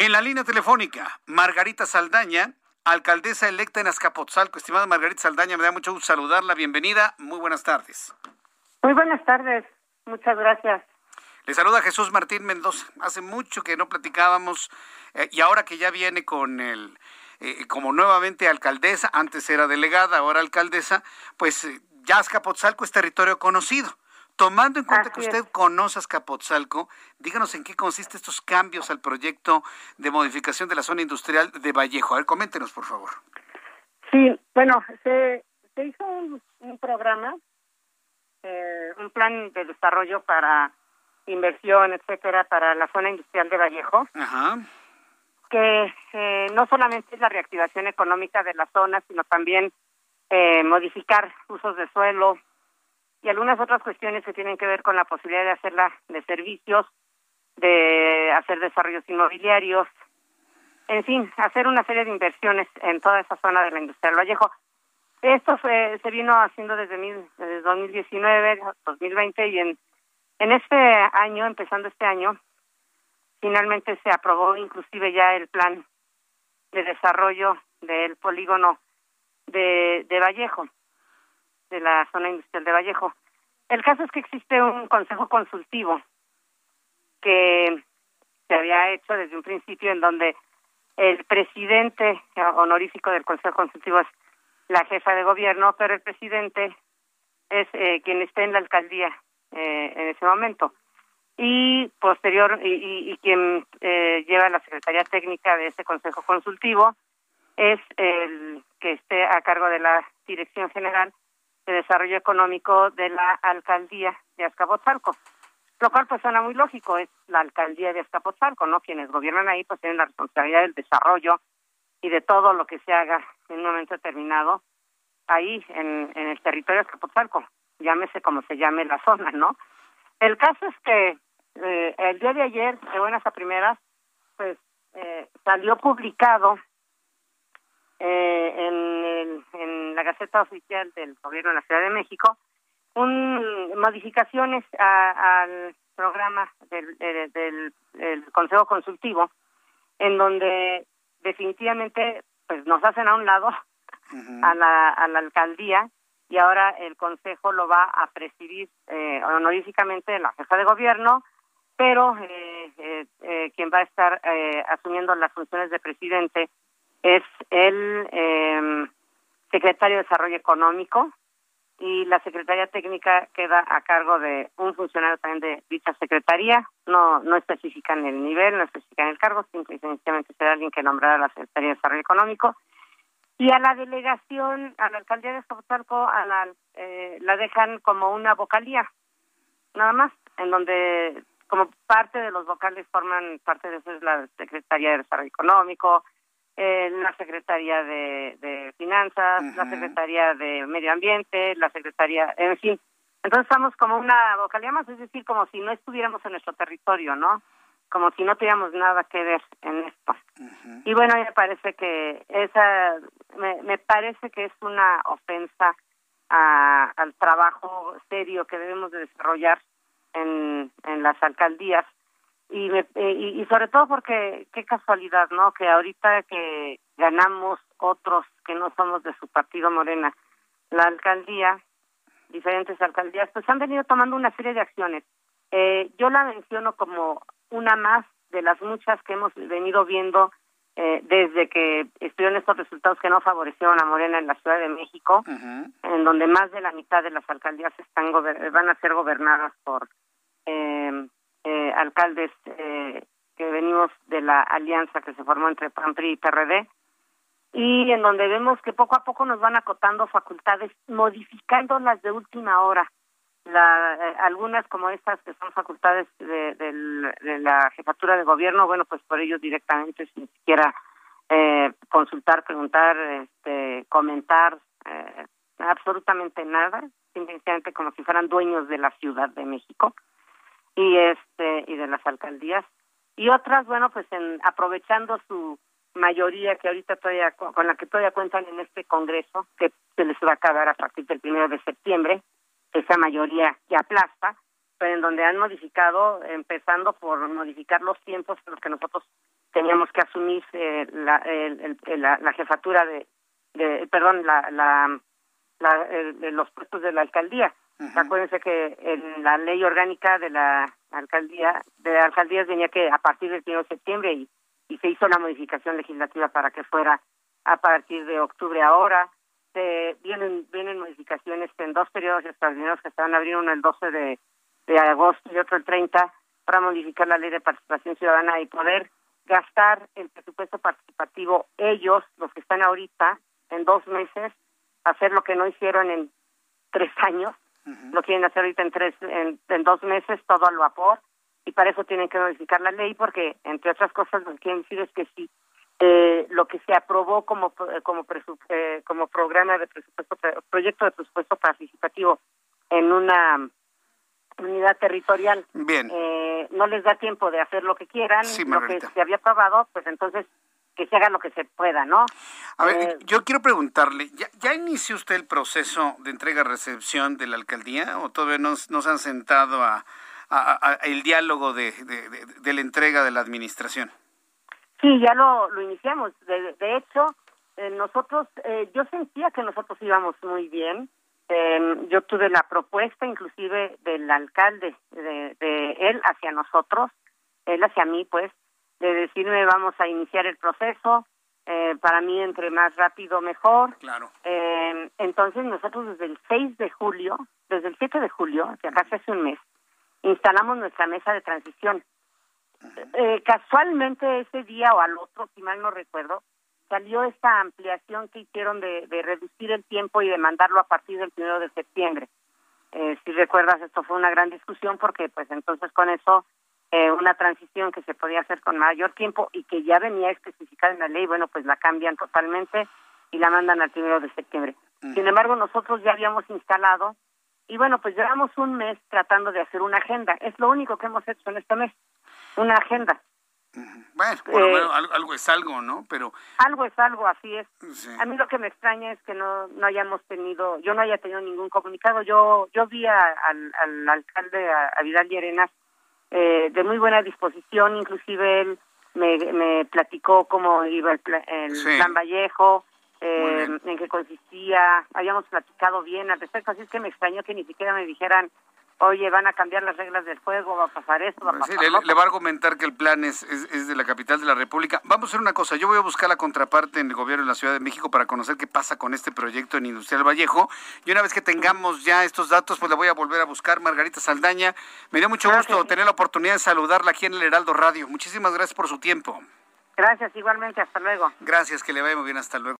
En la línea telefónica, Margarita Saldaña, alcaldesa electa en Azcapotzalco. Estimada Margarita Saldaña, me da mucho gusto saludarla. Bienvenida. Muy buenas tardes. Muy buenas tardes. Muchas gracias. Le saluda Jesús Martín Mendoza. Hace mucho que no platicábamos eh, y ahora que ya viene con el eh, como nuevamente alcaldesa, antes era delegada, ahora alcaldesa, pues eh, ya Azcapotzalco es territorio conocido. Tomando en cuenta que usted conoce Azcapotzalco, díganos en qué consiste estos cambios al proyecto de modificación de la zona industrial de Vallejo. A ver, coméntenos, por favor. Sí, bueno, se, hizo un, programa, eh, un plan de desarrollo para inversión, etcétera, para la zona industrial de Vallejo. Ajá que eh, no solamente es la reactivación económica de la zona, sino también eh, modificar usos de suelo y algunas otras cuestiones que tienen que ver con la posibilidad de hacerla de servicios, de hacer desarrollos inmobiliarios, en fin, hacer una serie de inversiones en toda esa zona de la industria del Vallejo. Esto se vino haciendo desde, mil, desde 2019, 2020 y en, en este año, empezando este año, finalmente se aprobó inclusive ya el plan de desarrollo del polígono de, de Vallejo, de la zona industrial de Vallejo. El caso es que existe un consejo consultivo que se había hecho desde un principio en donde el presidente honorífico del consejo consultivo es la jefa de gobierno, pero el presidente es eh, quien está en la alcaldía eh, en ese momento y posterior y, quien eh, lleva la secretaría técnica de este consejo consultivo es el que esté a cargo de la dirección general de desarrollo económico de la alcaldía de Azcapotzalco. Lo cual pues suena muy lógico es la alcaldía de Azcapotzalco no quienes gobiernan ahí pues tienen la responsabilidad del desarrollo y de todo lo que se haga en un momento determinado ahí en, en el territorio de Azcapotzalco llámese como se llame la zona no el caso es que eh, el día de ayer, de buenas a primeras, pues eh, salió publicado eh, en, en la Gaceta Oficial del Gobierno de la Ciudad de México un modificaciones al programa del, del, Consejo Consultivo, en donde definitivamente pues nos hacen a un lado a, la, a la alcaldía y ahora el Consejo lo va a presidir eh, honoríficamente la jefa de gobierno, pero eh, eh, eh, quien va a estar eh, asumiendo las funciones de presidente es el eh, secretario de Desarrollo Económico y la Secretaría Técnica queda a cargo de un funcionario también de dicha secretaría, no no especifican el nivel, no especifican el cargo, simplemente será alguien que nombrará la Secretaría de Desarrollo Económico. Y a la delegación, a la alcaldía de Escobotalco, a la, eh, la dejan como una vocalía, nada más, en donde como parte de los vocales forman parte de eso es la Secretaría de Desarrollo Económico, eh, la Secretaría de, de Finanzas, la Secretaría de Medio Ambiente, la Secretaría, en fin. Entonces estamos como una vocalía más, es decir, como si no estuviéramos en nuestro territorio, ¿no? Como si no tuviéramos nada que ver en esto. Y bueno, me parece que esa, me, me parece que es una ofensa a, al trabajo serio que debemos de desarrollar en, en las alcaldías y, me, y, sobre todo porque qué casualidad, ¿no? Que ahorita que ganamos otros que no somos de su partido Morena, la alcaldía, diferentes alcaldías, pues han venido tomando una serie de acciones. Eh, yo la menciono como una más de las muchas que hemos venido viendo eh, desde que estuvieron estos resultados que no favorecieron a Morena en la Ciudad de México, en donde más de la mitad de las alcaldías están van a ser gobernadas por eh, eh, alcaldes eh, que venimos de la alianza que se formó entre PAN, PRI y PRD, y en donde vemos que poco a poco nos van acotando facultades, modificándolas de última hora. la, eh, algunas como estas que son facultades de, de, la jefatura de gobierno, bueno, pues por ellos directamente sin siquiera eh, consultar, preguntar, este, comentar, eh, absolutamente nada, simplemente como si fueran dueños de la Ciudad de México y este y de las alcaldías y otras, bueno, pues en, aprovechando su mayoría que ahorita todavía con la que todavía cuentan en este Congreso que se les va a acabar a partir del primero de septiembre esa mayoría que aplasta, pero en donde han modificado, empezando por modificar los tiempos en los que nosotros teníamos que asumir eh, la, el, la, jefatura de, de perdón, la, la, la los puestos de la alcaldía. Acuérdense que en la ley orgánica de la alcaldía, de alcaldías venía que a partir del 1 de septiembre y, se hizo la modificación legislativa para que fuera a partir de octubre ahora. Se vienen vienen modificaciones en dos periodos extraordinarios que se van a abrir uno el 12 de, de agosto y otro el 30 para modificar la ley de participación ciudadana y poder gastar el presupuesto participativo ellos, los que están ahorita, en dos meses, hacer lo que no hicieron en tres años, lo quieren hacer ahorita en tres, en, en dos meses, todo al vapor, y para eso tienen que modificar la ley, porque entre otras cosas lo que quieren decir es que si eh, lo que se aprobó como como eh, como programa de presupuesto proyecto de presupuesto participativo en una unidad territorial Bien. Eh, no les da tiempo de hacer lo que quieran lo que se había aprobado pues entonces que se haga lo que se pueda no a ver eh, yo quiero preguntarle ya, ya inició usted el proceso de entrega recepción de la alcaldía o todavía no, no se han sentado a, a, el diálogo de, de la entrega de la administración Sí, ya lo, lo iniciamos. De, de hecho, eh, nosotros, eh, yo sentía que nosotros íbamos muy bien. Eh, yo tuve la propuesta inclusive del alcalde, de, de él hacia nosotros, él hacia mí, pues, de decirme vamos a iniciar el proceso. Eh, para mí, entre más rápido, mejor. Claro. Eh, entonces, nosotros desde el 6 de julio, desde el 7 de julio, que casi hace un mes, instalamos nuestra mesa de transición eh, casualmente ese día o al otro, si mal no recuerdo, salió esta ampliación que hicieron de, de reducir el tiempo y de mandarlo a partir del primero de septiembre. Eh, si recuerdas, esto fue una gran discusión porque pues entonces con eso eh, una transición que se podía hacer con mayor tiempo y que ya venía especificada en la ley, bueno, pues la cambian totalmente y la mandan al primero de septiembre. Mm. Sin embargo, nosotros ya habíamos instalado y bueno, pues llevamos un mes tratando de hacer una agenda. Es lo único que hemos hecho en este mes una agenda. Bueno, por lo eh, menos algo, es algo, ¿no? Pero algo es algo, así es. A mí lo que me extraña es que no no hayamos tenido, yo no haya tenido ningún comunicado. Yo yo vi al, al alcalde a, Vidal Llerenas eh, de muy buena disposición, inclusive él me, me platicó cómo iba el, el plan Vallejo, eh, en qué consistía, habíamos platicado bien al respecto, así es que me extrañó que ni siquiera me dijeran oye, van a cambiar las reglas del juego, va a pasar esto, va a pasar sí, le, va a argumentar que el plan es, es, de la capital de la República. Vamos a hacer una cosa, yo voy a buscar la contraparte en el gobierno de la Ciudad de México para conocer qué pasa con este proyecto en Industrial Vallejo. Y una vez que tengamos ya estos datos, pues le voy a volver a buscar. Margarita Saldaña, me dio mucho gusto tener la oportunidad de saludarla aquí en el Heraldo Radio. Muchísimas gracias por su tiempo. Gracias, igualmente, hasta luego. Gracias, que le vaya muy bien, hasta luego.